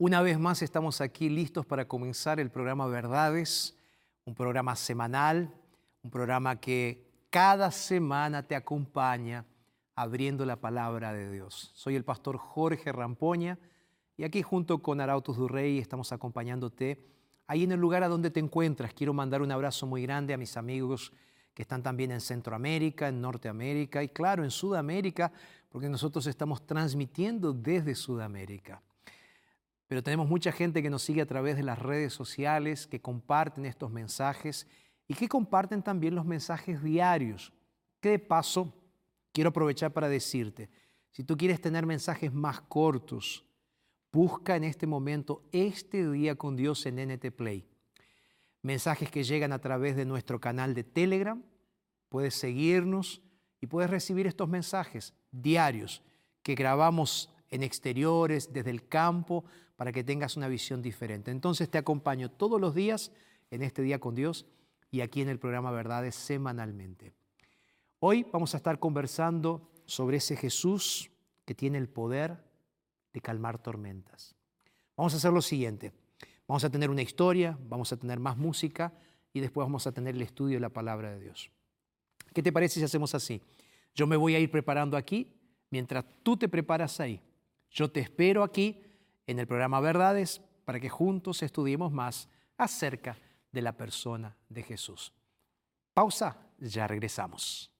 Una vez más estamos aquí listos para comenzar el programa Verdades, un programa semanal, un programa que cada semana te acompaña abriendo la palabra de Dios. Soy el pastor Jorge Rampoña y aquí junto con Arautos Durrey estamos acompañándote ahí en el lugar a donde te encuentras. Quiero mandar un abrazo muy grande a mis amigos que están también en Centroamérica, en Norteamérica y claro, en Sudamérica, porque nosotros estamos transmitiendo desde Sudamérica pero tenemos mucha gente que nos sigue a través de las redes sociales, que comparten estos mensajes y que comparten también los mensajes diarios. Que de paso, quiero aprovechar para decirte, si tú quieres tener mensajes más cortos, busca en este momento este día con Dios en NT Play. Mensajes que llegan a través de nuestro canal de Telegram, puedes seguirnos y puedes recibir estos mensajes diarios que grabamos en exteriores, desde el campo, para que tengas una visión diferente. Entonces te acompaño todos los días en este día con Dios y aquí en el programa Verdades semanalmente. Hoy vamos a estar conversando sobre ese Jesús que tiene el poder de calmar tormentas. Vamos a hacer lo siguiente. Vamos a tener una historia, vamos a tener más música y después vamos a tener el estudio de la palabra de Dios. ¿Qué te parece si hacemos así? Yo me voy a ir preparando aquí mientras tú te preparas ahí. Yo te espero aquí en el programa Verdades para que juntos estudiemos más acerca de la persona de Jesús. Pausa, ya regresamos.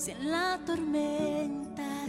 si en la tormenta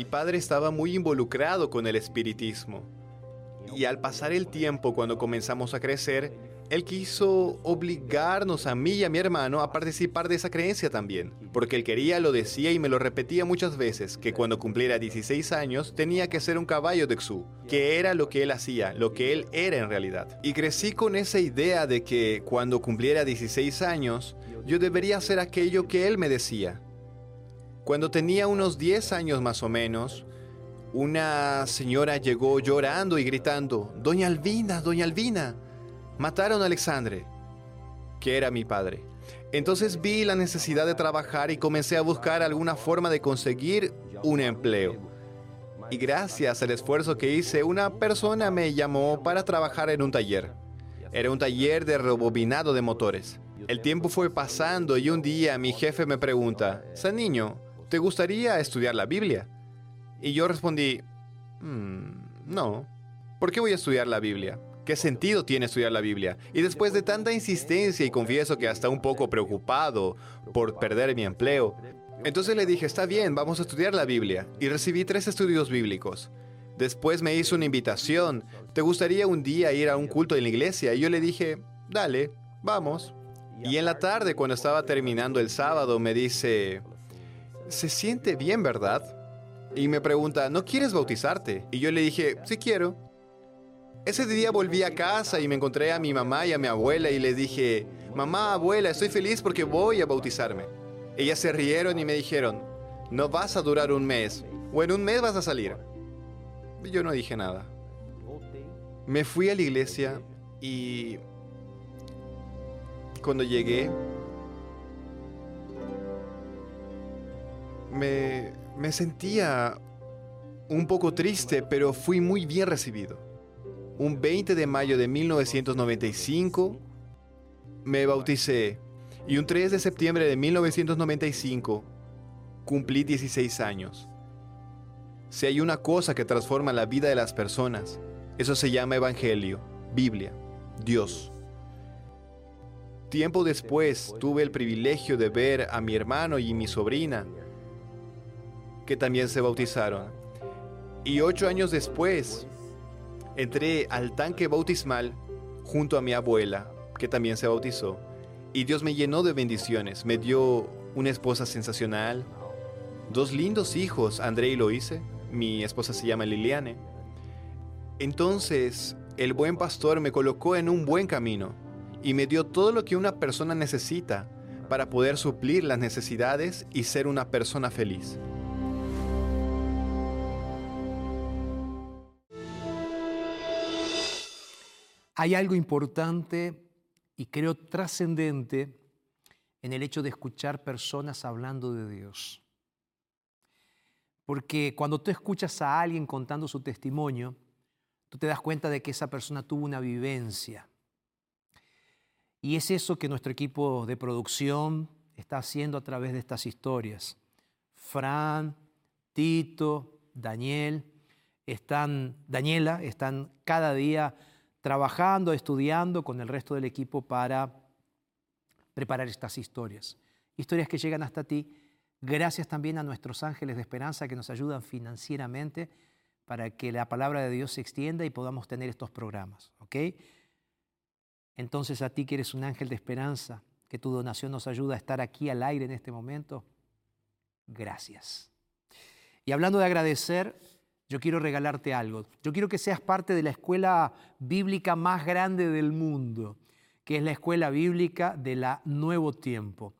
Mi padre estaba muy involucrado con el espiritismo. Y al pasar el tiempo, cuando comenzamos a crecer, él quiso obligarnos a mí y a mi hermano a participar de esa creencia también, porque él quería, lo decía y me lo repetía muchas veces, que cuando cumpliera 16 años tenía que ser un caballo de Xu, que era lo que él hacía, lo que él era en realidad. Y crecí con esa idea de que cuando cumpliera 16 años, yo debería hacer aquello que él me decía, cuando tenía unos 10 años más o menos, una señora llegó llorando y gritando, Doña Albina, Doña Albina, mataron a Alexandre, que era mi padre. Entonces vi la necesidad de trabajar y comencé a buscar alguna forma de conseguir un empleo. Y gracias al esfuerzo que hice, una persona me llamó para trabajar en un taller. Era un taller de rebobinado de motores. El tiempo fue pasando y un día mi jefe me pregunta, San niño, ¿te gustaría estudiar la Biblia? Y yo respondí, mm, no. ¿Por qué voy a estudiar la Biblia? ¿Qué sentido tiene estudiar la Biblia? Y después de tanta insistencia y confieso que hasta un poco preocupado por perder mi empleo, entonces le dije, está bien, vamos a estudiar la Biblia. Y recibí tres estudios bíblicos. Después me hizo una invitación. ¿Te gustaría un día ir a un culto en la iglesia? Y yo le dije, dale, vamos. Y en la tarde, cuando estaba terminando el sábado, me dice, se siente bien, ¿verdad? Y me pregunta, ¿no quieres bautizarte? Y yo le dije, sí quiero. Ese día volví a casa y me encontré a mi mamá y a mi abuela y les dije, mamá, abuela, estoy feliz porque voy a bautizarme. Ellas se rieron y me dijeron, no vas a durar un mes, o en un mes vas a salir. Yo no dije nada. Me fui a la iglesia y cuando llegué me, sentía un poco triste, pero fui muy bien recibido. Un 20 de mayo de 1995 me bauticé y un 3 de septiembre de 1995 cumplí 16 años. Si hay una cosa que transforma la vida de las personas, eso se llama Evangelio, Biblia, Dios. Tiempo después tuve el privilegio de ver a mi hermano y mi sobrina que también se bautizaron. Y ocho años después, entré al tanque bautismal junto a mi abuela, que también se bautizó. Y Dios me llenó de bendiciones, me dio una esposa sensacional, dos lindos hijos, André y Loise. Mi esposa se llama Liliane. Entonces, el buen pastor me colocó en un buen camino y me dio todo lo que una persona necesita para poder suplir las necesidades y ser una persona feliz. Hay algo importante y creo trascendente en el hecho de escuchar personas hablando de Dios. Porque cuando tú escuchas a alguien contando su testimonio, tú te das cuenta de que esa persona tuvo una vivencia. Y es eso que nuestro equipo de producción está haciendo a través de estas historias. Fran, Tito, Daniel, están, Daniela, están cada día trabajando, estudiando con el resto del equipo para preparar estas historias. Historias que llegan hasta ti. Gracias también a nuestros ángeles de esperanza que nos ayudan financieramente para que la palabra de Dios se extienda y podamos tener estos programas. ¿ok? Entonces a ti que eres un ángel de esperanza, que tu donación nos ayuda a estar aquí al aire en este momento, gracias. Y hablando de agradecer, yo quiero regalarte algo. Yo quiero que seas parte de la escuela bíblica más grande del mundo, que es la escuela bíblica de la Nuevo Tiempo.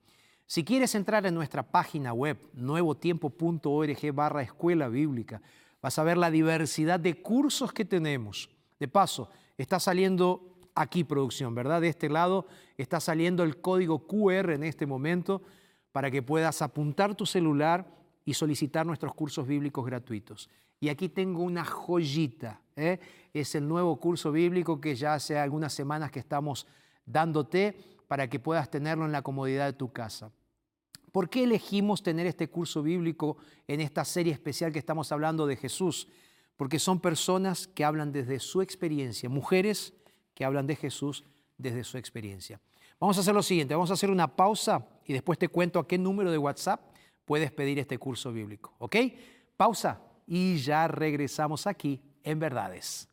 Si quieres entrar en nuestra página web, nuevotiempo.org barra escuela bíblica, vas a ver la diversidad de cursos que tenemos. De paso, está saliendo aquí producción, ¿verdad? De este lado está saliendo el código QR en este momento para que puedas apuntar tu celular y solicitar nuestros cursos bíblicos gratuitos. Y aquí tengo una joyita. ¿eh? Es el nuevo curso bíblico que ya hace algunas semanas que estamos dándote para que puedas tenerlo en la comodidad de tu casa. ¿Por qué elegimos tener este curso bíblico en esta serie especial que estamos hablando de Jesús? Porque son personas que hablan desde su experiencia, mujeres que hablan de Jesús desde su experiencia. Vamos a hacer lo siguiente, vamos a hacer una pausa y después te cuento a qué número de WhatsApp puedes pedir este curso bíblico. ¿Ok? Pausa y ya regresamos aquí en Verdades.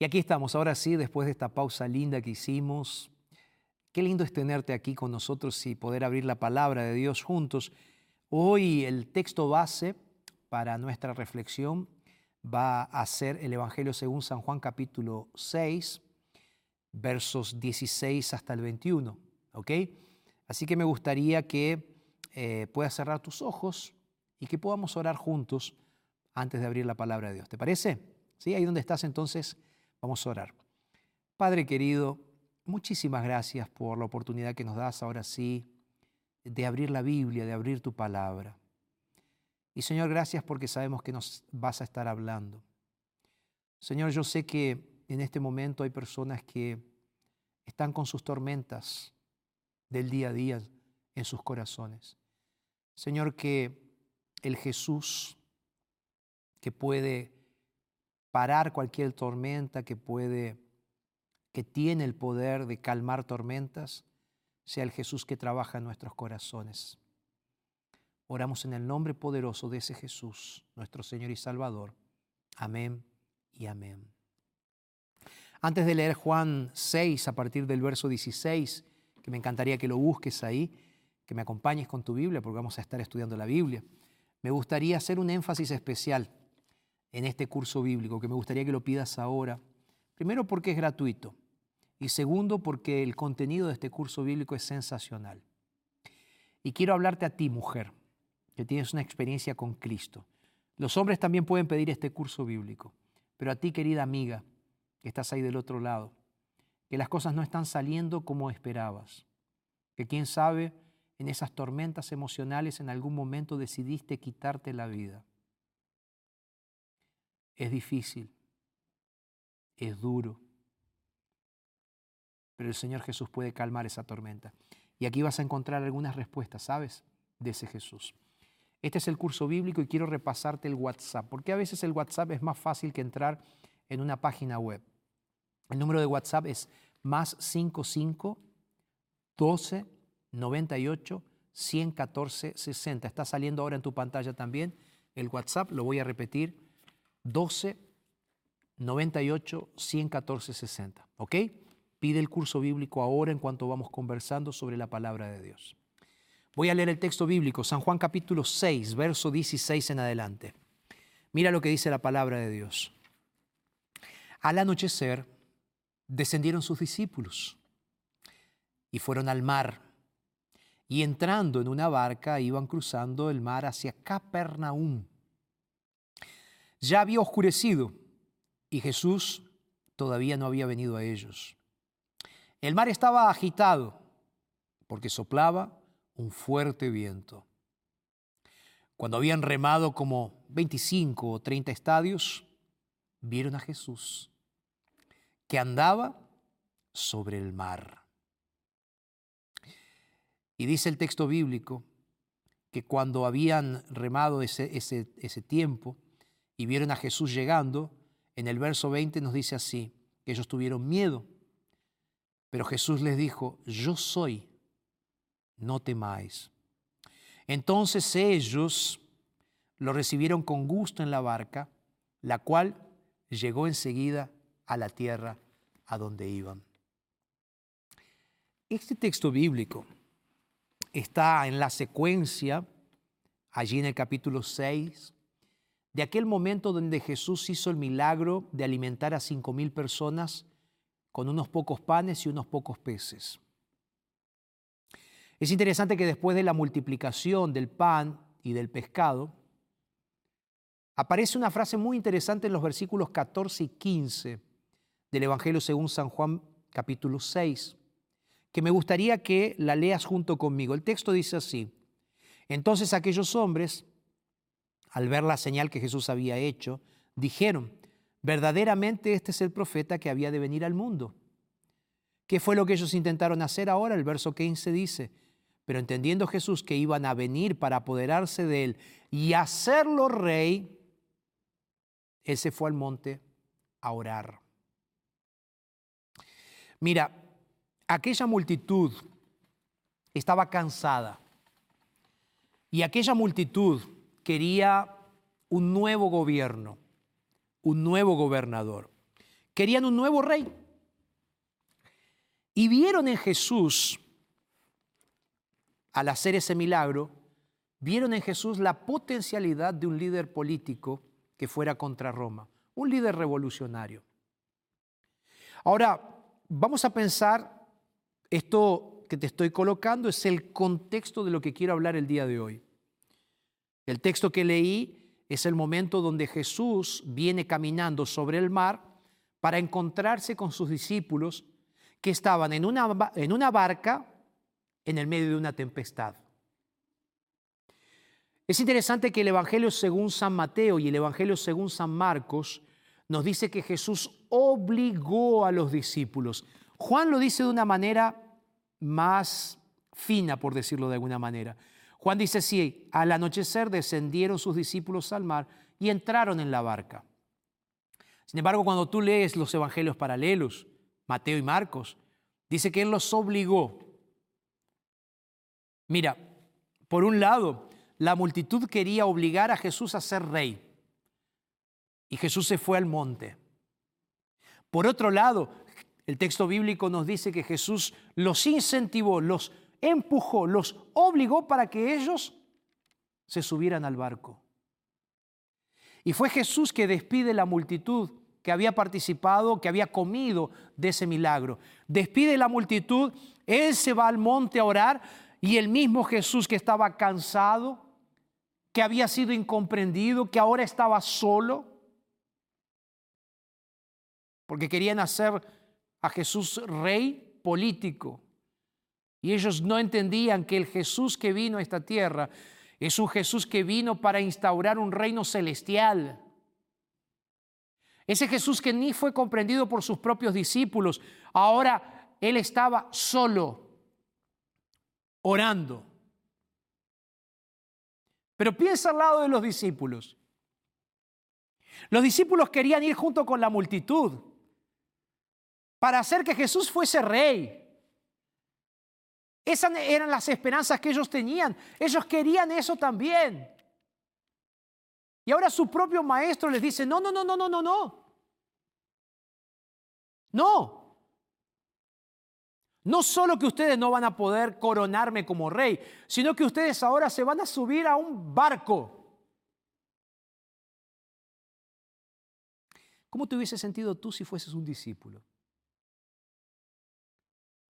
Y aquí estamos, ahora sí, después de esta pausa linda que hicimos. Qué lindo es tenerte aquí con nosotros y poder abrir la palabra de Dios juntos. Hoy el texto base para nuestra reflexión va a ser el Evangelio según San Juan capítulo 6, versos 16 hasta el 21. ¿Ok? Así que me gustaría que eh, puedas cerrar tus ojos y que podamos orar juntos antes de abrir la palabra de Dios. ¿Te parece? ¿Sí? Ahí donde estás entonces, vamos a orar. Padre querido, muchísimas gracias por la oportunidad que nos das ahora sí de abrir la Biblia, de abrir tu palabra. Y Señor, gracias porque sabemos que nos vas a estar hablando. Señor, yo sé que en este momento hay personas que están con sus tormentas del día a día en sus corazones. Señor, que el Jesús que puede parar cualquier tormenta, que puede, que tiene el poder de calmar tormentas, sea el Jesús que trabaja en nuestros corazones. Oramos en el nombre poderoso de ese Jesús, nuestro Señor y Salvador. Amén y amén. Antes de leer Juan 6 a partir del verso 16, que me encantaría que lo busques ahí, que me acompañes con tu Biblia, porque vamos a estar estudiando la Biblia, me gustaría hacer un énfasis especial en este curso bíblico, que me gustaría que lo pidas ahora. Primero porque es gratuito y segundo porque el contenido de este curso bíblico es sensacional. Y quiero hablarte a ti, mujer, que tienes una experiencia con Cristo. Los hombres también pueden pedir este curso bíblico, pero a ti, querida amiga, que estás ahí del otro lado, que las cosas no están saliendo como esperabas, que quién sabe, en esas tormentas emocionales en algún momento decidiste quitarte la vida. Es difícil, es duro, pero el Señor Jesús puede calmar esa tormenta. Y aquí vas a encontrar algunas respuestas, ¿sabes? De ese Jesús. Este es el curso bíblico y quiero repasarte el WhatsApp, porque a veces el WhatsApp es más fácil que entrar en una página web. El número de WhatsApp es más 55 12 98 114 60. Está saliendo ahora en tu pantalla también el WhatsApp, lo voy a repetir, 12 98 114 60. ¿Ok? Pide el curso bíblico ahora en cuanto vamos conversando sobre la palabra de Dios. Voy a leer el texto bíblico, San Juan capítulo 6, verso 16 en adelante. Mira lo que dice la palabra de Dios. Al anochecer descendieron sus discípulos y fueron al mar. Y entrando en una barca iban cruzando el mar hacia Capernaum. Ya había oscurecido y Jesús todavía no había venido a ellos. El mar estaba agitado porque soplaba un fuerte viento. Cuando habían remado como 25 o 30 estadios, vieron a Jesús que andaba sobre el mar. Y dice el texto bíblico que cuando habían remado ese, ese, ese tiempo y vieron a Jesús llegando, en el verso 20 nos dice así, que ellos tuvieron miedo, pero Jesús les dijo, yo soy, no temáis. Entonces ellos lo recibieron con gusto en la barca, la cual llegó enseguida a la tierra a donde iban. Este texto bíblico está en la secuencia, allí en el capítulo 6, de aquel momento donde Jesús hizo el milagro de alimentar a cinco mil personas con unos pocos panes y unos pocos peces. Es interesante que después de la multiplicación del pan y del pescado, aparece una frase muy interesante en los versículos 14 y 15 del Evangelio según San Juan capítulo 6, que me gustaría que la leas junto conmigo. El texto dice así, entonces aquellos hombres, al ver la señal que Jesús había hecho, dijeron, verdaderamente este es el profeta que había de venir al mundo. ¿Qué fue lo que ellos intentaron hacer ahora? El verso 15 dice, pero entendiendo Jesús que iban a venir para apoderarse de él y hacerlo rey, él se fue al monte a orar. Mira, aquella multitud estaba cansada y aquella multitud quería un nuevo gobierno, un nuevo gobernador. Querían un nuevo rey. Y vieron en Jesús al hacer ese milagro, vieron en Jesús la potencialidad de un líder político que fuera contra Roma, un líder revolucionario. Ahora, vamos a pensar, esto que te estoy colocando es el contexto de lo que quiero hablar el día de hoy. El texto que leí es el momento donde Jesús viene caminando sobre el mar para encontrarse con sus discípulos que estaban en una, en una barca en el medio de una tempestad. Es interesante que el Evangelio según San Mateo y el Evangelio según San Marcos nos dice que Jesús obligó a los discípulos. Juan lo dice de una manera más fina, por decirlo de alguna manera. Juan dice, sí, al anochecer descendieron sus discípulos al mar y entraron en la barca. Sin embargo, cuando tú lees los evangelios paralelos, Mateo y Marcos, dice que Él los obligó. Mira, por un lado, la multitud quería obligar a Jesús a ser rey. Y Jesús se fue al monte. Por otro lado, el texto bíblico nos dice que Jesús los incentivó, los empujó, los obligó para que ellos se subieran al barco. Y fue Jesús que despide la multitud que había participado, que había comido de ese milagro. Despide la multitud, Él se va al monte a orar y el mismo Jesús que estaba cansado, que había sido incomprendido, que ahora estaba solo, porque querían hacer a Jesús rey político. Y ellos no entendían que el Jesús que vino a esta tierra es un Jesús que vino para instaurar un reino celestial. Ese Jesús que ni fue comprendido por sus propios discípulos, ahora él estaba solo orando. Pero piensa al lado de los discípulos. Los discípulos querían ir junto con la multitud para hacer que Jesús fuese rey. Esas eran las esperanzas que ellos tenían. Ellos querían eso también. Y ahora su propio maestro les dice, no, no, no, no, no, no, no. No. No solo que ustedes no van a poder coronarme como rey, sino que ustedes ahora se van a subir a un barco. ¿Cómo te hubiese sentido tú si fueses un discípulo?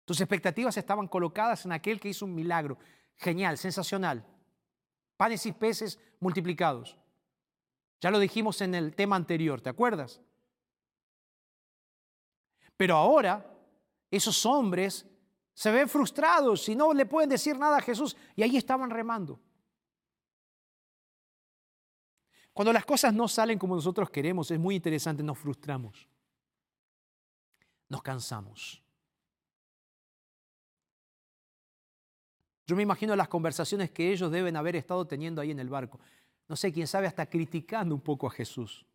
Tus expectativas estaban colocadas en aquel que hizo un milagro. Genial, sensacional. Panes y peces multiplicados. Ya lo dijimos en el tema anterior, ¿te acuerdas? Pero ahora esos hombres se ven frustrados y no le pueden decir nada a Jesús y ahí estaban remando. Cuando las cosas no salen como nosotros queremos, es muy interesante, nos frustramos, nos cansamos. Yo me imagino las conversaciones que ellos deben haber estado teniendo ahí en el barco. No sé, quién sabe, hasta criticando un poco a Jesús.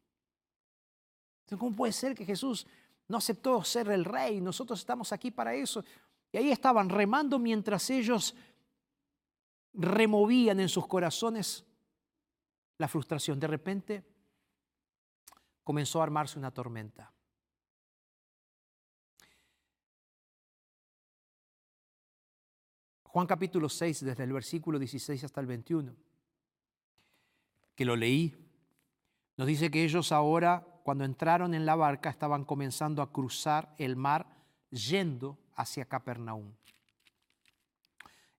¿Cómo puede ser que Jesús no aceptó ser el rey? Nosotros estamos aquí para eso. Y ahí estaban remando mientras ellos removían en sus corazones la frustración. De repente comenzó a armarse una tormenta. Juan capítulo 6, desde el versículo 16 hasta el 21, que lo leí, nos dice que ellos ahora, cuando entraron en la barca, estaban comenzando a cruzar el mar yendo hacia Capernaum.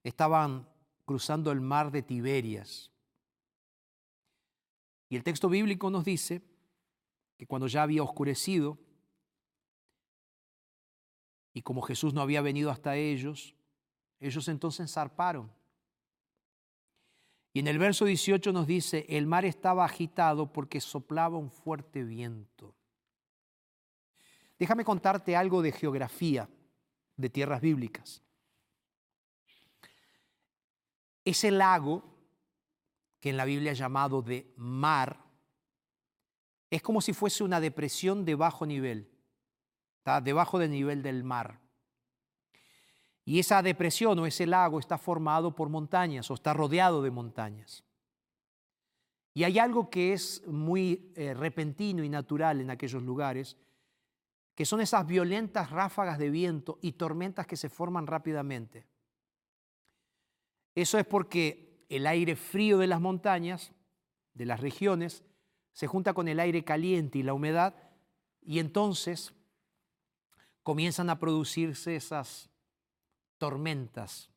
Estaban cruzando el mar de Tiberias. Y el texto bíblico nos dice que cuando ya había oscurecido, y como Jesús no había venido hasta ellos, ellos entonces zarparon. Y en el verso 18 nos dice, el mar estaba agitado porque soplaba un fuerte viento. Déjame contarte algo de geografía de tierras bíblicas. Ese lago, que en la Biblia es llamado de mar, es como si fuese una depresión de bajo nivel, está debajo del nivel del mar. Y esa depresión o ese lago está formado por montañas o está rodeado de montañas. Y hay algo que es muy eh, repentino y natural en aquellos lugares, que son esas violentas ráfagas de viento y tormentas que se forman rápidamente. Eso es porque el aire frío de las montañas, de las regiones, se junta con el aire caliente y la humedad y entonces comienzan a producirse esas tormentas,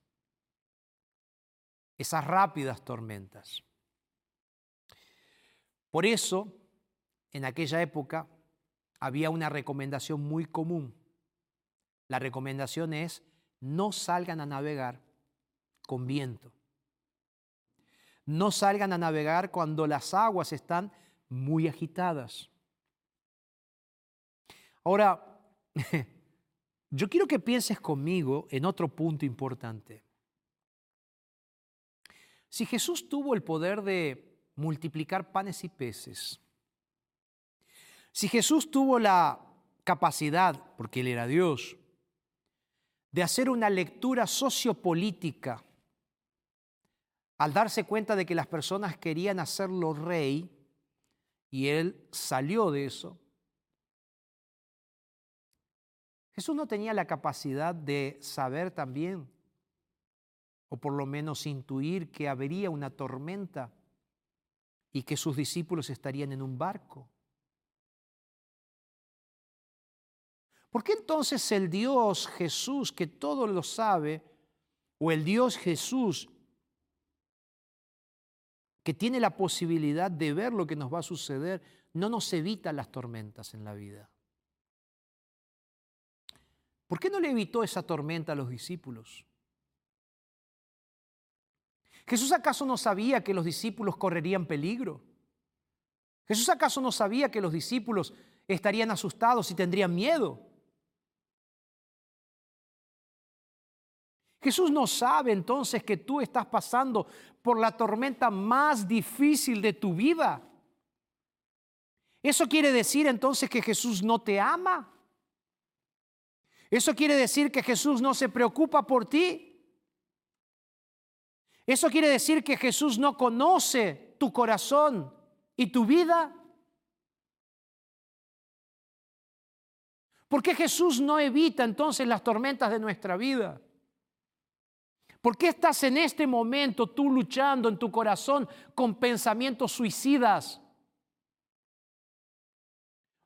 esas rápidas tormentas. Por eso, en aquella época, había una recomendación muy común. La recomendación es no salgan a navegar con viento. No salgan a navegar cuando las aguas están muy agitadas. Ahora, Yo quiero que pienses conmigo en otro punto importante. Si Jesús tuvo el poder de multiplicar panes y peces, si Jesús tuvo la capacidad, porque Él era Dios, de hacer una lectura sociopolítica, al darse cuenta de que las personas querían hacerlo rey, y Él salió de eso, Jesús no tenía la capacidad de saber también, o por lo menos intuir que habría una tormenta y que sus discípulos estarían en un barco. ¿Por qué entonces el Dios Jesús, que todo lo sabe, o el Dios Jesús, que tiene la posibilidad de ver lo que nos va a suceder, no nos evita las tormentas en la vida? ¿Por qué no le evitó esa tormenta a los discípulos? ¿Jesús acaso no sabía que los discípulos correrían peligro? ¿Jesús acaso no sabía que los discípulos estarían asustados y tendrían miedo? Jesús no sabe entonces que tú estás pasando por la tormenta más difícil de tu vida. ¿Eso quiere decir entonces que Jesús no te ama? ¿Eso quiere decir que Jesús no se preocupa por ti? ¿Eso quiere decir que Jesús no conoce tu corazón y tu vida? ¿Por qué Jesús no evita entonces las tormentas de nuestra vida? ¿Por qué estás en este momento tú luchando en tu corazón con pensamientos suicidas?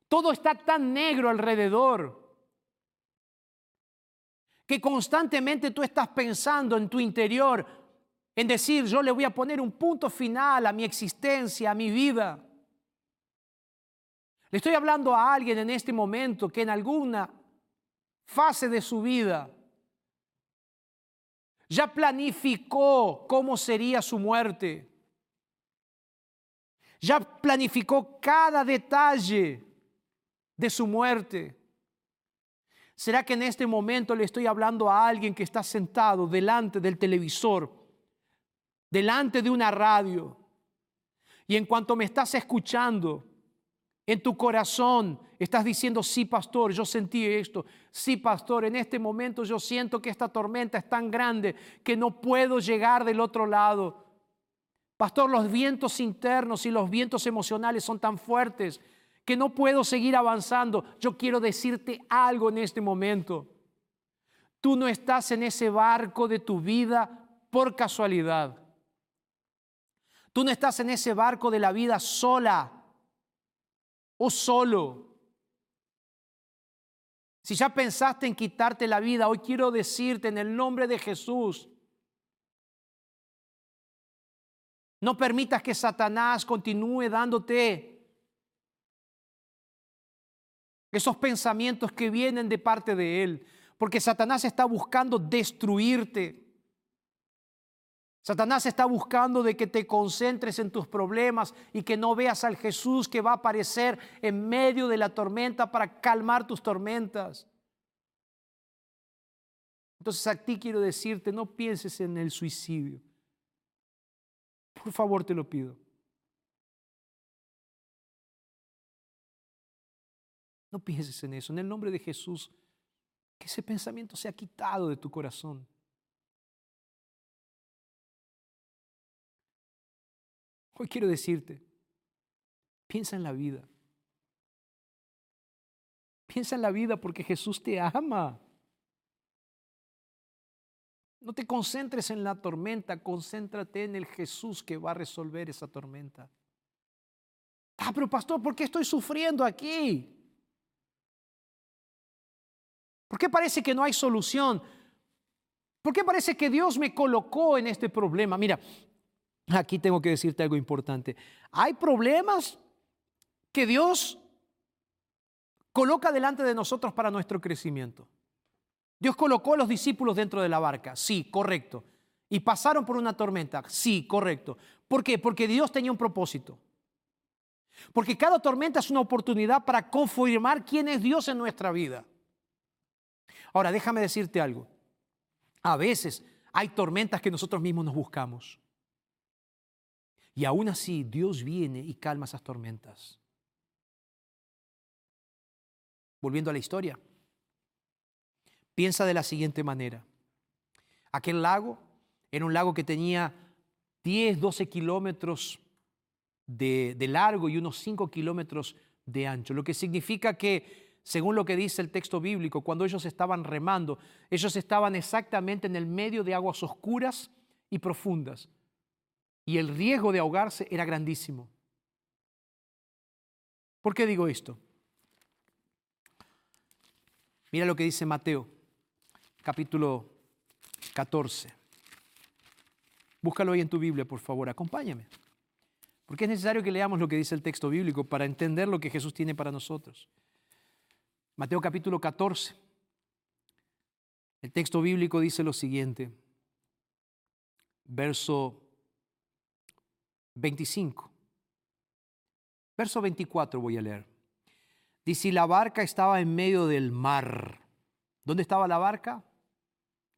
Todo está tan negro alrededor que constantemente tú estás pensando en tu interior en decir, yo le voy a poner un punto final a mi existencia, a mi vida. Le estoy hablando a alguien en este momento que en alguna fase de su vida ya planificó cómo sería su muerte. Ya planificó cada detalle de su muerte. ¿Será que en este momento le estoy hablando a alguien que está sentado delante del televisor, delante de una radio? Y en cuanto me estás escuchando, en tu corazón estás diciendo, sí, pastor, yo sentí esto. Sí, pastor, en este momento yo siento que esta tormenta es tan grande que no puedo llegar del otro lado. Pastor, los vientos internos y los vientos emocionales son tan fuertes que no puedo seguir avanzando. Yo quiero decirte algo en este momento. Tú no estás en ese barco de tu vida por casualidad. Tú no estás en ese barco de la vida sola o solo. Si ya pensaste en quitarte la vida, hoy quiero decirte en el nombre de Jesús, no permitas que Satanás continúe dándote esos pensamientos que vienen de parte de él, porque Satanás está buscando destruirte. Satanás está buscando de que te concentres en tus problemas y que no veas al Jesús que va a aparecer en medio de la tormenta para calmar tus tormentas. Entonces a ti quiero decirte, no pienses en el suicidio. Por favor, te lo pido. No pienses en eso. En el nombre de Jesús, que ese pensamiento sea quitado de tu corazón. Hoy quiero decirte, piensa en la vida. Piensa en la vida porque Jesús te ama. No te concentres en la tormenta, concéntrate en el Jesús que va a resolver esa tormenta. Ah, pero pastor, ¿por qué estoy sufriendo aquí? ¿Por qué parece que no hay solución? ¿Por qué parece que Dios me colocó en este problema? Mira, Aquí tengo que decirte algo importante. Hay problemas que Dios coloca delante de nosotros para nuestro crecimiento. Dios colocó a los discípulos dentro de la barca, sí, correcto. Y pasaron por una tormenta, sí, correcto. ¿Por qué? Porque Dios tenía un propósito. Porque cada tormenta es una oportunidad para confirmar quién es Dios en nuestra vida. Ahora, déjame decirte algo. A veces hay tormentas que nosotros mismos nos buscamos. Y aún así Dios viene y calma esas tormentas. Volviendo a la historia, piensa de la siguiente manera. Aquel lago era un lago que tenía 10, 12 kilómetros de, largo y unos 5 kilómetros de ancho, lo que significa que, según lo que dice el texto bíblico, cuando ellos estaban remando, ellos estaban exactamente en el medio de aguas oscuras y profundas y el riesgo de ahogarse era grandísimo. ¿Por qué digo esto? Mira lo que dice Mateo, capítulo 14. Búscalo ahí en tu Biblia, por favor, acompáñame. Porque es necesario que leamos lo que dice el texto bíblico para entender lo que Jesús tiene para nosotros. Mateo capítulo 14. El texto bíblico dice lo siguiente, verso 25. Verso 24 voy a leer. Dice, la barca estaba en medio del mar. ¿Dónde estaba la barca?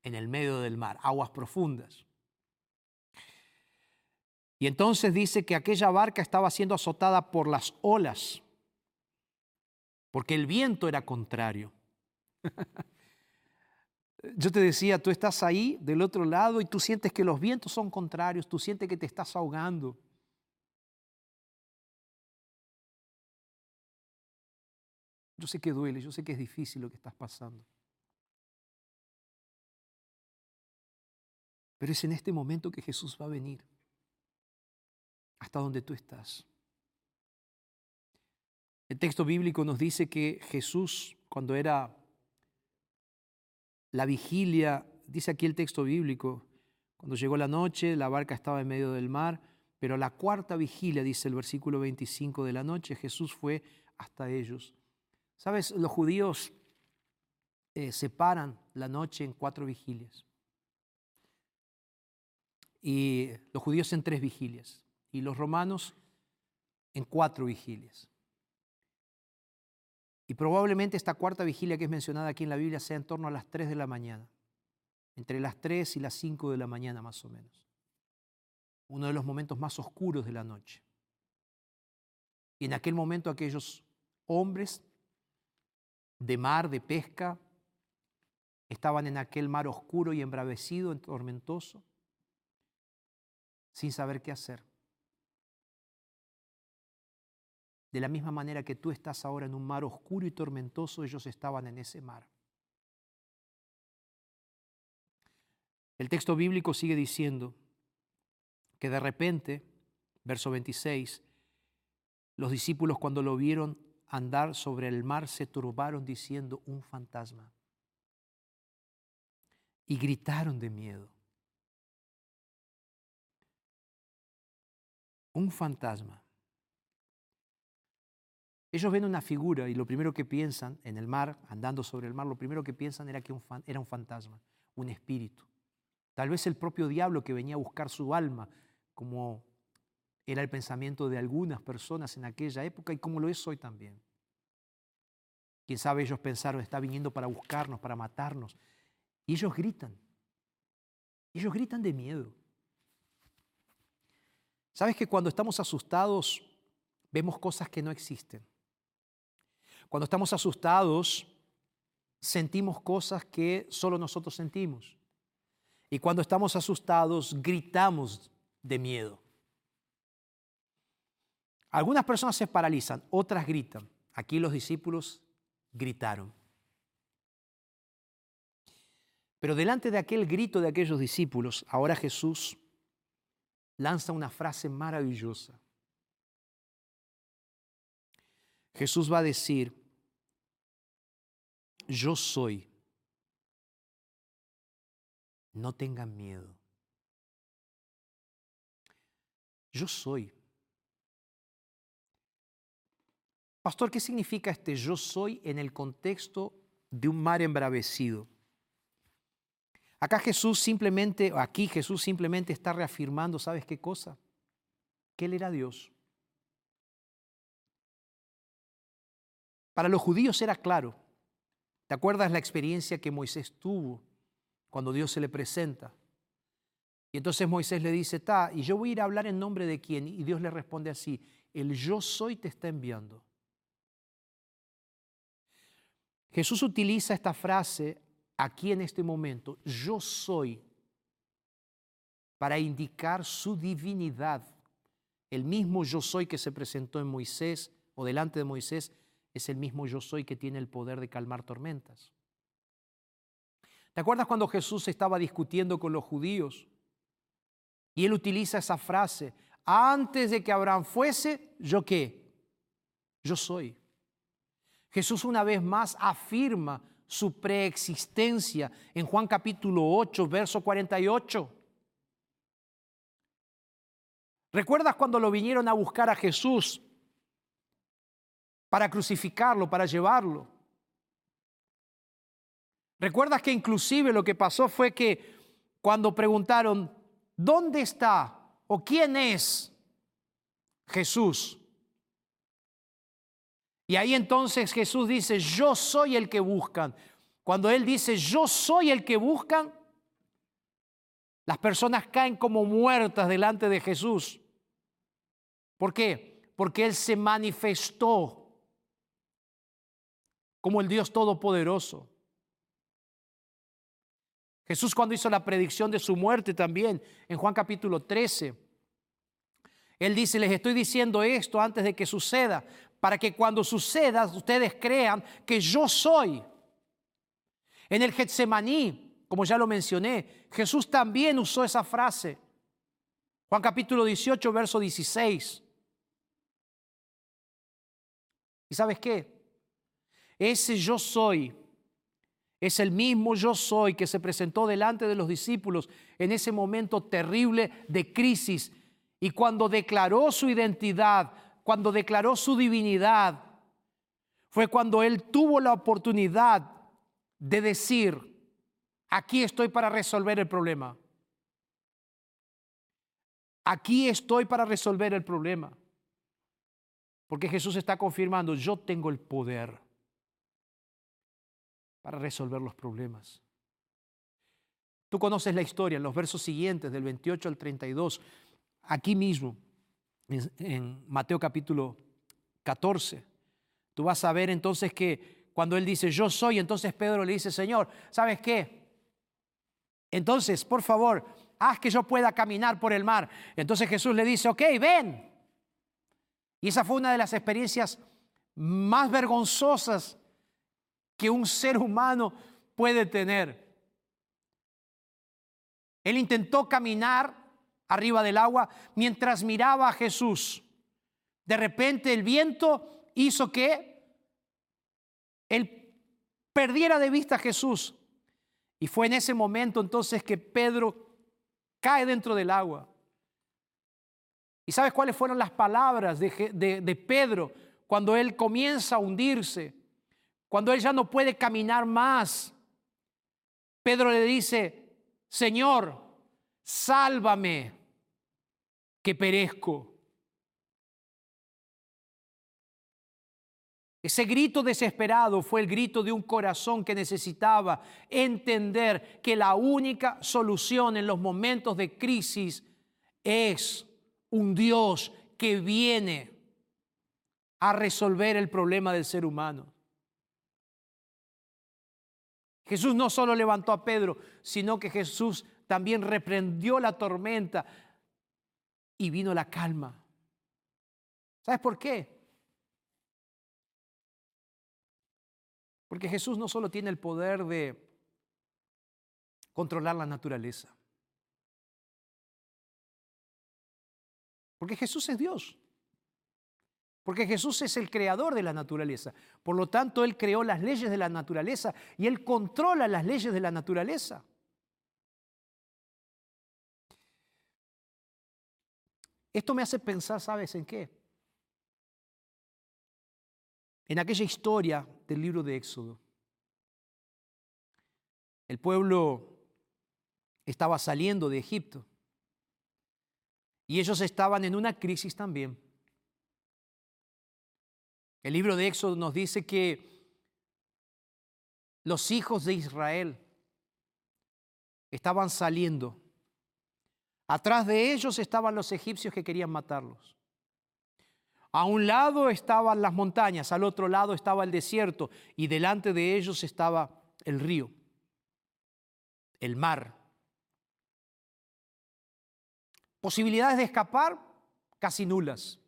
En el medio del mar, aguas profundas. Y entonces dice que aquella barca estaba siendo azotada por las olas, porque el viento era contrario. Yo te decía, tú estás ahí del otro lado y tú sientes que los vientos son contrarios, tú sientes que te estás ahogando. Yo sé que duele, yo sé que es difícil lo que estás pasando. Pero es en este momento que Jesús va a venir hasta donde tú estás. El texto bíblico nos dice que Jesús, cuando era la vigilia, dice aquí el texto bíblico, cuando llegó la noche, la barca estaba en medio del mar, pero la cuarta vigilia, dice el versículo 25 de la noche, Jesús fue hasta ellos. Sabes, los judíos eh, separan la noche en cuatro vigilias. Y los judíos en tres vigilias. Y los romanos en cuatro vigilias. Y probablemente esta cuarta vigilia que es mencionada aquí en la Biblia sea en torno a las tres de la mañana. Entre las tres y las cinco de la mañana más o menos. Uno de los momentos más oscuros de la noche. Y en aquel momento aquellos hombres de mar, de pesca, estaban en aquel mar oscuro y embravecido, tormentoso, sin saber qué hacer. De la misma manera que tú estás ahora en un mar oscuro y tormentoso, ellos estaban en ese mar. El texto bíblico sigue diciendo que de repente, verso 26, los discípulos cuando lo vieron andar sobre el mar se turbaron diciendo un fantasma. Y gritaron de miedo. Un fantasma. Ellos ven una figura y lo primero que piensan en el mar, andando sobre el mar, lo primero que piensan era que era un fantasma, un espíritu. Tal vez el propio diablo que venía a buscar su alma, como era el pensamiento de algunas personas en aquella época y como lo es hoy también. Quién sabe, ellos pensaron, está viniendo para buscarnos, para matarnos. Y ellos gritan. Ellos gritan de miedo. ¿Sabes que cuando estamos asustados vemos cosas que no existen? Cuando estamos asustados sentimos cosas que solo nosotros sentimos. Y cuando estamos asustados gritamos de miedo. Algunas personas se paralizan, otras gritan. Aquí los discípulos gritaron. Pero delante de aquel grito de aquellos discípulos, ahora Jesús lanza una frase maravillosa. Jesús va a decir, yo soy, no tengan miedo. Yo soy. Pastor, ¿qué significa este yo soy en el contexto de un mar embravecido? Acá Jesús simplemente, aquí Jesús simplemente está reafirmando, ¿sabes qué cosa? Que Él era Dios. Para los judíos era claro. ¿Te acuerdas la experiencia que Moisés tuvo cuando Dios se le presenta? Y entonces Moisés le dice, ta, y yo voy a ir a hablar en nombre de quién. Y Dios le responde así, el yo soy te está enviando. Jesús utiliza esta frase aquí en este momento, yo soy, para indicar su divinidad. El mismo yo soy que se presentó en Moisés o delante de Moisés es el mismo yo soy que tiene el poder de calmar tormentas. ¿Te acuerdas cuando Jesús estaba discutiendo con los judíos? Y él utiliza esa frase, antes de que Abraham fuese, ¿yo qué? Yo soy. Jesús una vez más afirma su preexistencia en Juan capítulo 8, verso 48. ¿Recuerdas cuando lo vinieron a buscar a Jesús para crucificarlo, para llevarlo? ¿Recuerdas que inclusive lo que pasó fue que cuando preguntaron, ¿dónde está o quién es Jesús? Y ahí entonces Jesús dice, yo soy el que buscan. Cuando Él dice, yo soy el que buscan, las personas caen como muertas delante de Jesús. ¿Por qué? Porque Él se manifestó como el Dios Todopoderoso. Jesús cuando hizo la predicción de su muerte también, en Juan capítulo 13, Él dice, les estoy diciendo esto antes de que suceda, para que cuando suceda ustedes crean que yo soy. En el Getsemaní, como ya lo mencioné, Jesús también usó esa frase. Juan capítulo 18, verso 16. ¿Y sabes qué? Ese yo soy es el mismo yo soy que se presentó delante de los discípulos en ese momento terrible de crisis y cuando declaró su identidad, cuando declaró su divinidad, fue cuando él tuvo la oportunidad de decir, aquí estoy para resolver el problema. Aquí estoy para resolver el problema. Porque Jesús está confirmando, yo tengo el poder para resolver los problemas. Tú conoces la historia en los versos siguientes, del 28 al 32, aquí mismo, en, Mateo capítulo 14. Tú vas a ver entonces que cuando él dice, yo soy, entonces Pedro le dice, Señor, ¿sabes qué? Entonces, por favor, haz que yo pueda caminar por el mar. Entonces Jesús le dice, ok, ven. Y esa fue una de las experiencias más vergonzosas que un ser humano puede tener. Él intentó caminar arriba del agua mientras miraba a Jesús. De repente el viento hizo que él perdiera de vista a Jesús. Y fue en ese momento entonces que Pedro cae dentro del agua. ¿Y sabes cuáles fueron las palabras de, de Pedro cuando él comienza a hundirse? Cuando él ya no puede caminar más, Pedro le dice, Señor, sálvame, que perezco. Ese grito desesperado fue el grito de un corazón que necesitaba entender que la única solución en los momentos de crisis es un Dios que viene a resolver el problema del ser humano. Jesús no solo levantó a Pedro, sino que Jesús también reprendió la tormenta y vino la calma. ¿Sabes por qué? Porque Jesús no solo tiene el poder de controlar la naturaleza. Porque Jesús es Dios. Porque Jesús es el creador de la naturaleza. Por lo tanto, Él creó las leyes de la naturaleza y Él controla las leyes de la naturaleza. Esto me hace pensar, ¿sabes en qué? En aquella historia del libro de Éxodo. El pueblo estaba saliendo de Egipto y ellos estaban en una crisis también. El libro de Éxodo nos dice que los hijos de Israel estaban saliendo. Atrás de ellos estaban los egipcios que querían matarlos. A un lado estaban las montañas, al otro lado estaba el desierto y delante de ellos estaba el río, el mar. Posibilidades de escapar casi nulas.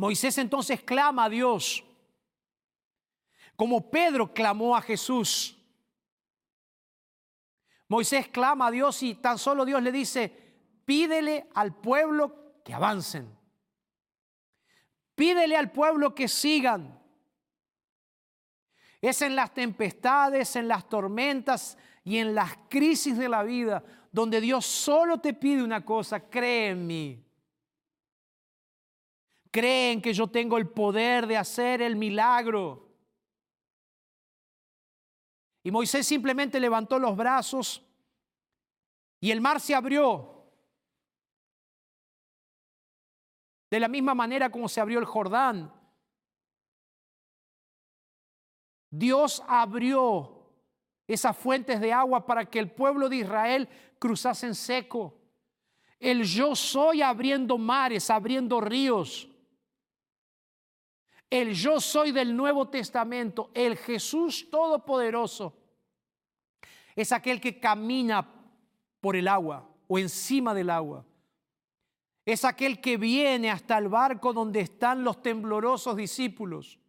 Moisés entonces clama a Dios, como Pedro clamó a Jesús. Moisés clama a Dios y tan solo Dios le dice, pídele al pueblo que avancen. Pídele al pueblo que sigan. Es en las tempestades, en las tormentas y en las crisis de la vida donde Dios solo te pide una cosa, cree en mí. Creen que yo tengo el poder de hacer el milagro. Y Moisés simplemente levantó los brazos y el mar se abrió. De la misma manera como se abrió el Jordán. Dios abrió esas fuentes de agua para que el pueblo de Israel cruzase en seco. El yo soy abriendo mares, abriendo ríos. El yo soy del Nuevo Testamento, el Jesús Todopoderoso, es aquel que camina por el agua o encima del agua. Es aquel que viene hasta el barco donde están los temblorosos discípulos,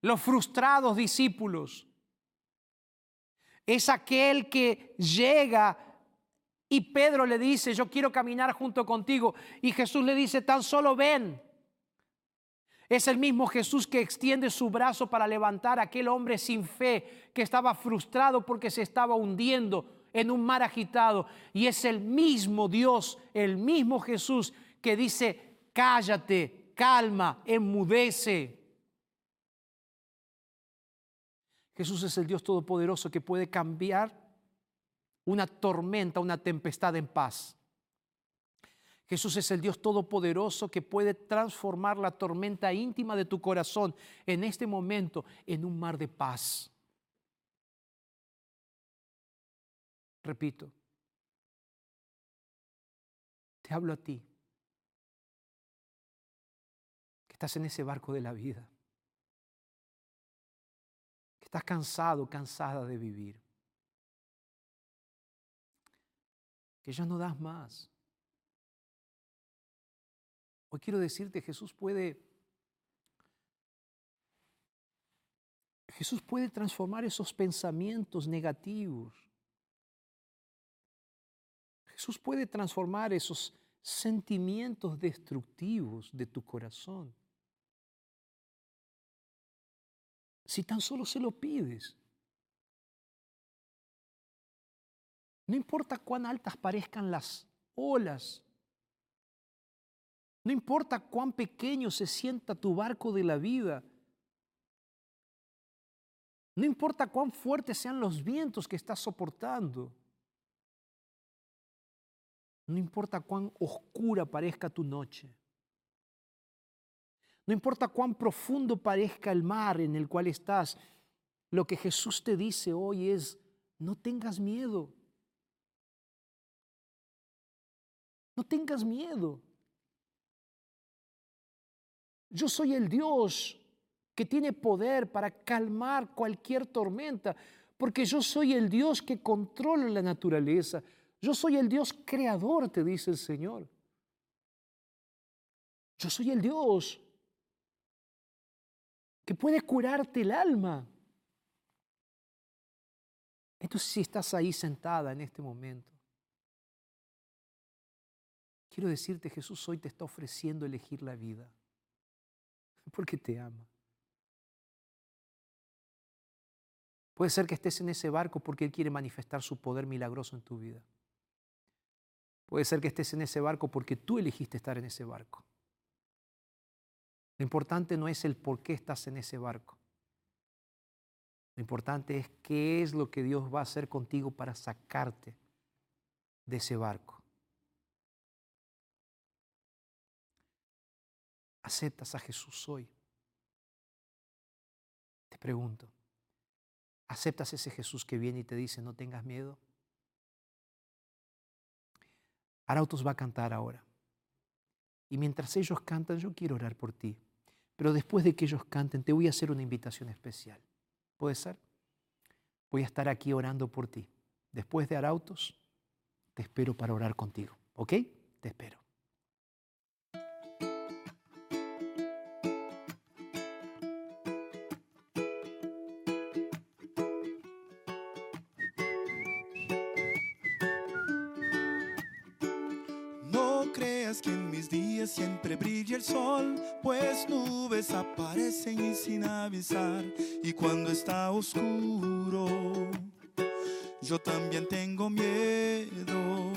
los frustrados discípulos. Es aquel que llega y Pedro le dice, yo quiero caminar junto contigo. Y Jesús le dice, tan solo ven. Es el mismo Jesús que extiende su brazo para levantar a aquel hombre sin fe que estaba frustrado porque se estaba hundiendo en un mar agitado. Y es el mismo Dios, el mismo Jesús que dice, cállate, calma, enmudece. Jesús es el Dios Todopoderoso que puede cambiar una tormenta, una tempestad en paz. Jesús es el Dios Todopoderoso que puede transformar la tormenta íntima de tu corazón en este momento en un mar de paz. Repito, te hablo a ti, que estás en ese barco de la vida, que estás cansado, cansada de vivir. que ya no das más. Hoy quiero decirte, Jesús puede, Jesús puede transformar esos pensamientos negativos. Jesús puede transformar esos sentimientos destructivos de tu corazón. Si tan solo se lo pides. No importa cuán altas parezcan las olas. No importa cuán pequeño se sienta tu barco de la vida. No importa cuán fuertes sean los vientos que estás soportando. No importa cuán oscura parezca tu noche. No importa cuán profundo parezca el mar en el cual estás. Lo que Jesús te dice hoy es, no tengas miedo. No tengas miedo. Yo soy el Dios que tiene poder para calmar cualquier tormenta, porque yo soy el Dios que controla la naturaleza. Yo soy el Dios creador, te dice el Señor. Yo soy el Dios que puede curarte el alma. Entonces, si estás ahí sentada en este momento, Quiero decirte, Jesús hoy te está ofreciendo elegir la vida, porque te ama. Puede ser que estés en ese barco porque Él quiere manifestar su poder milagroso en tu vida. Puede ser que estés en ese barco porque tú elegiste estar en ese barco. Lo importante no es el por qué estás en ese barco. Lo importante es qué es lo que Dios va a hacer contigo para sacarte de ese barco. ¿Aceptas a Jesús hoy? Te pregunto, ¿aceptas ese Jesús que viene y te dice, no tengas miedo? Arautos va a cantar ahora. Y mientras ellos cantan, yo quiero orar por ti. Pero después de que ellos canten, te voy a hacer una invitación especial. ¿Puede ser? Voy a estar aquí orando por ti. Después de Arautos, te espero para orar contigo. ¿Ok? Te espero. Sol, pues nubes aparecen y sin avisar. Y cuando está oscuro, yo también tengo miedo.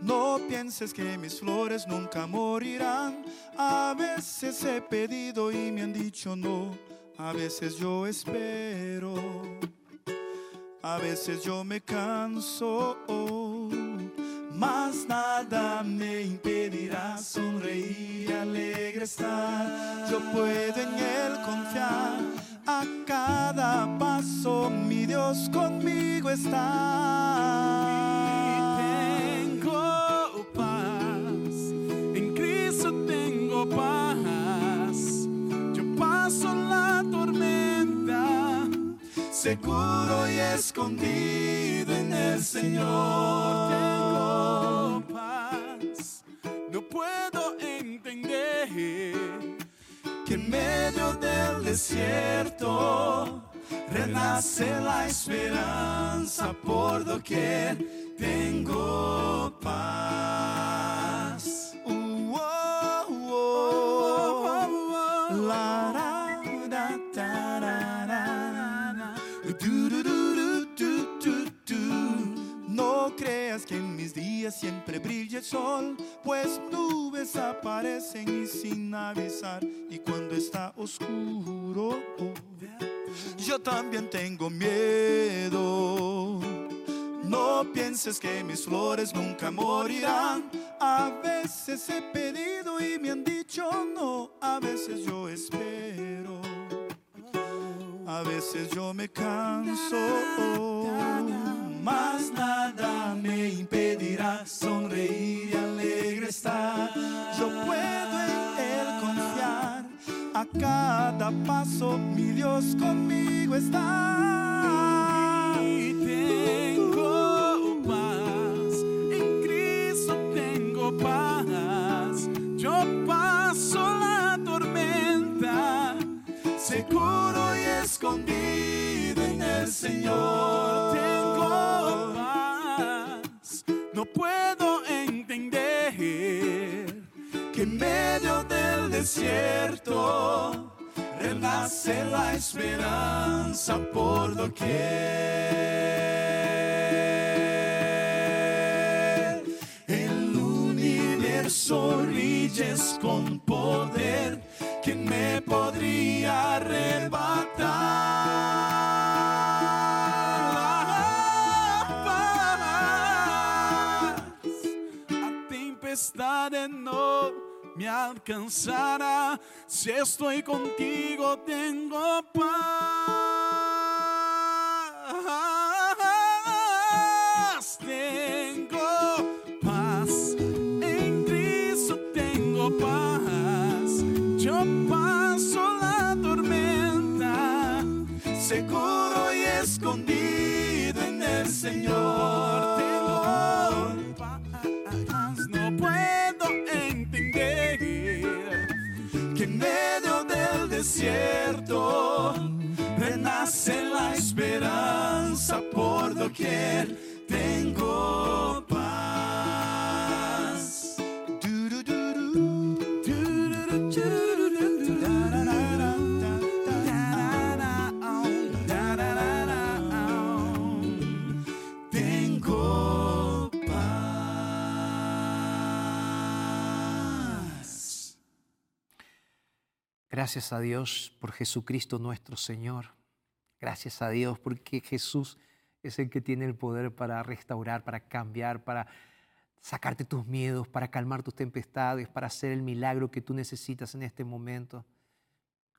No pienses que mis flores nunca morirán. A veces he pedido y me han dicho no. A veces yo espero. A veces yo me canso mas nada me impedirá sonreír y alegre estar. Yo puedo en Él confiar, a cada paso mi Dios conmigo está. tengo paz, en Cristo tengo paz. Yo paso la tormenta, seguro y escondido en el Señor. Tengo medio del desierto renace la esperanza por doquier. Tengo paz. No creas que en mis días siempre brilla el sol, pues nubes aparecen y sin avisar. Y cuando está oscuro, yo también tengo miedo. No pienses que mis flores nunca morirán. A veces he pedido y me han dicho no. A veces yo espero. A veces yo me canso. Mas nada me impedirá sonreír y alegre estar. Yo puedo en Él confiar. A cada paso mi Dios conmigo está. Y tengo paz, en Cristo tengo paz. Yo paso la tormenta, seguro y escondido en el Señor. tengo puedo entender que en medio del desierto renace la esperanza por doquier. El universo rilles con poder, ¿quién me podría arrebatar? Me alcanzará. Si estoy contigo, tengo paz. Medio del desierto. Renace la esperanza por doquier. Tengo Gracias a Dios por Jesucristo nuestro Señor. Gracias a Dios porque Jesús es el que tiene el poder para restaurar, para cambiar, para sacarte tus miedos, para calmar tus tempestades, para hacer el milagro que tú necesitas en este momento.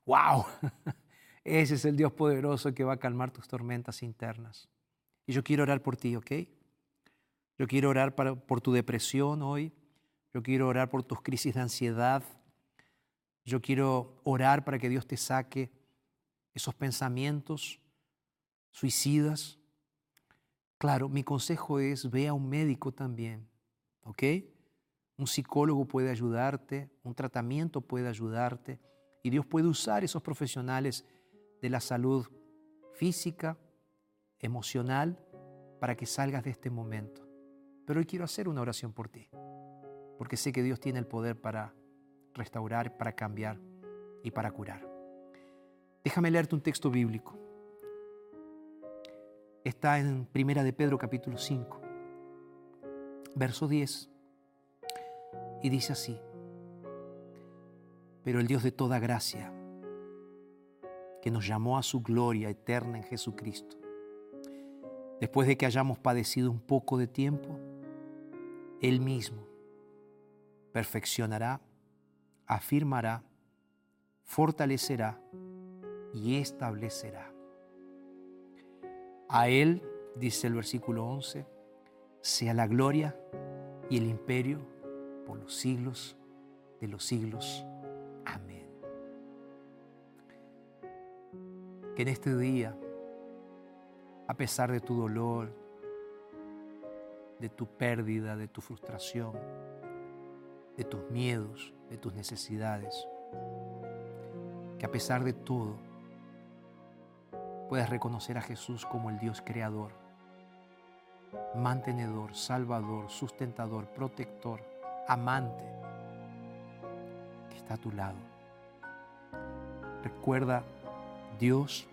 ¡Wow! Ese es el Dios poderoso que va a calmar tus tormentas internas. Y yo quiero orar por ti, ¿ok? Yo quiero orar por tu depresión hoy. Yo quiero orar por tus crisis de ansiedad. Yo quiero orar para que Dios te saque esos pensamientos suicidas. Claro, mi consejo es ve a un médico también, ¿ok? Un psicólogo puede ayudarte, un tratamiento puede ayudarte y Dios puede usar esos profesionales de la salud física, emocional, para que salgas de este momento. Pero hoy quiero hacer una oración por ti, porque sé que Dios tiene el poder para restaurar, para cambiar y para curar. Déjame leerte un texto bíblico. Está en Primera de Pedro capítulo 5, verso 10. Y dice así, pero el Dios de toda gracia, que nos llamó a su gloria eterna en Jesucristo, después de que hayamos padecido un poco de tiempo, Él mismo perfeccionará, afirmará, fortalecerá y establecerá. A Él, dice el versículo 11, sea la gloria y el imperio por los siglos de los siglos. Amén. Que en este día, a pesar de tu dolor, de tu pérdida, de tu frustración, de tus miedos, de tus necesidades, que a pesar de todo puedas reconocer a Jesús como el Dios creador, mantenedor, salvador, sustentador, protector, amante, que está a tu lado. Recuerda, Dios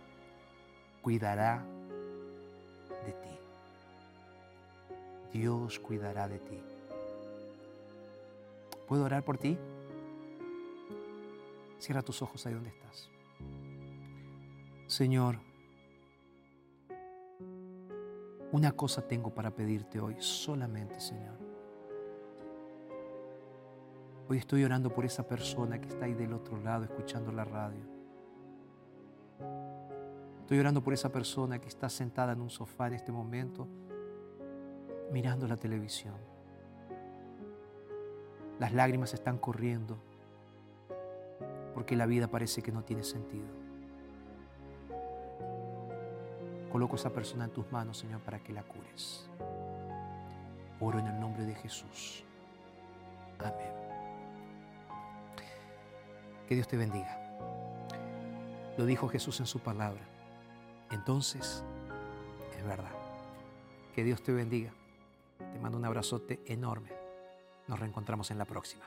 cuidará de ti. Dios cuidará de ti. ¿Puedo orar por ti? Cierra tus ojos ahí donde estás. Señor, una cosa tengo para pedirte hoy, solamente, Señor. Hoy estoy orando por esa persona que está ahí del otro lado escuchando la radio. Estoy orando por esa persona que está sentada en un sofá en este momento mirando la televisión. Las lágrimas están corriendo porque la vida parece que no tiene sentido. Coloco a esa persona en tus manos, Señor, para que la cures. Oro en el nombre de Jesús. Amén. Que Dios te bendiga. Lo dijo Jesús en su palabra. Entonces, es verdad. Que Dios te bendiga. Te mando un abrazote enorme. Nos reencontramos en la próxima.